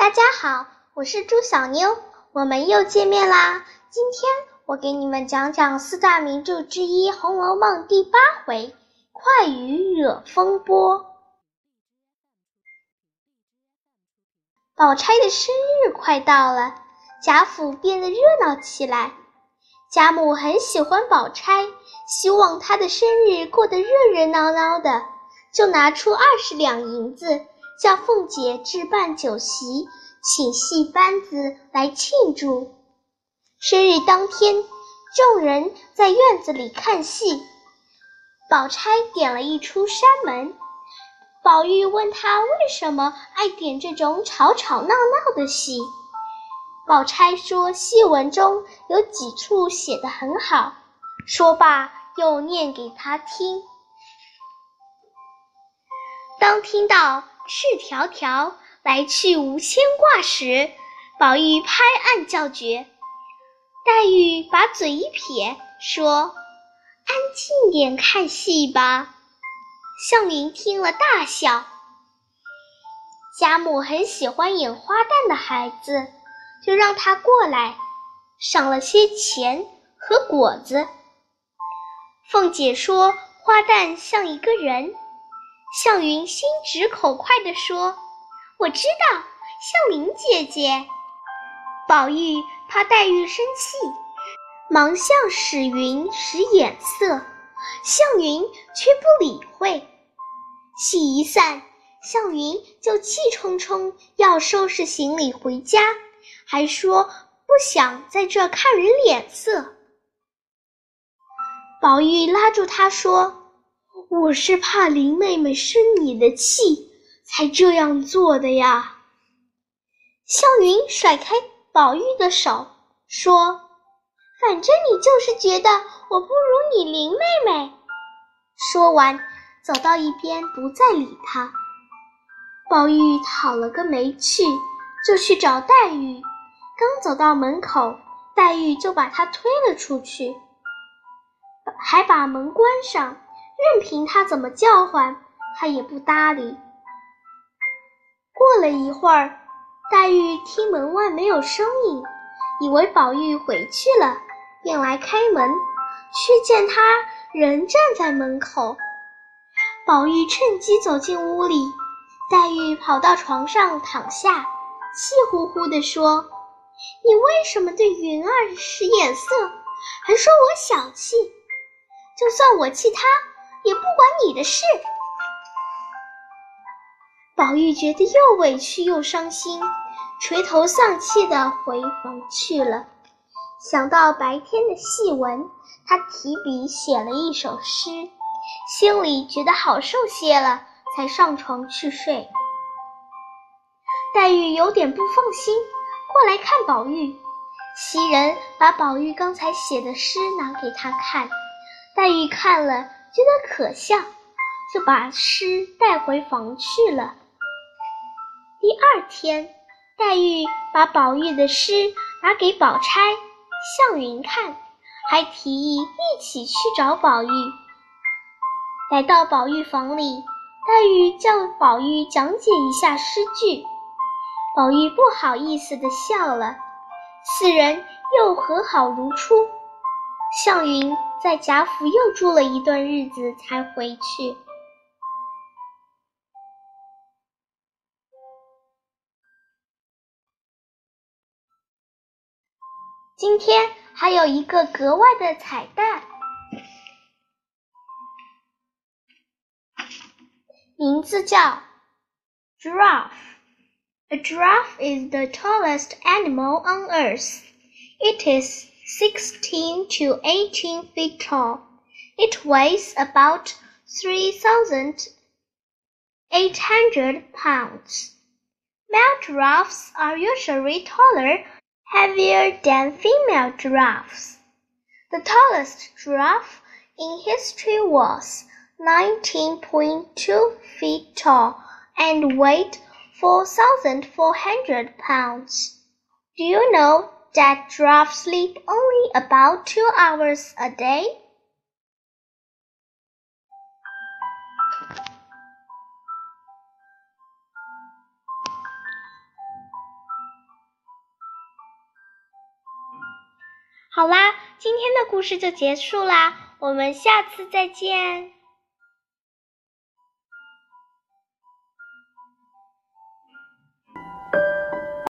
大家好，我是朱小妞，我们又见面啦。今天我给你们讲讲四大名著之一《红楼梦》第八回“快雨惹风波”。宝钗的生日快到了，贾府变得热闹起来。贾母很喜欢宝钗，希望她的生日过得热热闹闹的，就拿出二十两银子。叫凤姐置办酒席，请戏班子来庆祝。生日当天，众人在院子里看戏。宝钗点了一出山门。宝玉问她为什么爱点这种吵吵闹闹的戏。宝钗说戏文中有几处写得很好。说罢又念给他听。当听到。赤条条来去无牵挂时，宝玉拍案叫绝。黛玉把嘴一撇，说：“安静点看戏吧。”湘云听了大笑。贾母很喜欢演花旦的孩子，就让他过来，赏了些钱和果子。凤姐说：“花旦像一个人。”向云心直口快地说：“我知道，向林姐姐。”宝玉怕黛玉生气，忙向史云使眼色，向云却不理会。戏一散，向云就气冲冲要收拾行李回家，还说不想在这看人脸色。宝玉拉住他说。我是怕林妹妹生你的气，才这样做的呀。湘云甩开宝玉的手，说：“反正你就是觉得我不如你林妹妹。”说完，走到一边，不再理他。宝玉讨了个没趣，就去找黛玉。刚走到门口，黛玉就把他推了出去，还把门关上。任凭他怎么叫唤，他也不搭理。过了一会儿，黛玉听门外没有声音，以为宝玉回去了，便来开门，却见他仍站在门口。宝玉趁机走进屋里，黛玉跑到床上躺下，气呼呼地说：“你为什么对云儿使眼色，还说我小气？就算我气他。”也不管你的事。宝玉觉得又委屈又伤心，垂头丧气的回房去了。想到白天的戏文，他提笔写了一首诗，心里觉得好受些了，才上床去睡。黛玉有点不放心，过来看宝玉。袭人把宝玉刚才写的诗拿给他看，黛玉看了。觉得可笑，就把诗带回房去了。第二天，黛玉把宝玉的诗拿给宝钗、向云看，还提议一起去找宝玉。来到宝玉房里，黛玉叫宝玉讲解一下诗句，宝玉不好意思的笑了。四人又和好如初。向云。在贾府又住了一段日子，才回去。今天还有一个格外的彩蛋，名字叫 Giraffe。A giraffe is the tallest animal on earth. It is 16 to 18 feet tall. It weighs about 3,800 pounds. Male giraffes are usually taller, heavier than female giraffes. The tallest giraffe in history was 19.2 feet tall and weighed 4,400 pounds. Do you know that dropsleep only about two hours a day 好啦今天的故事就结束啦我们下次再见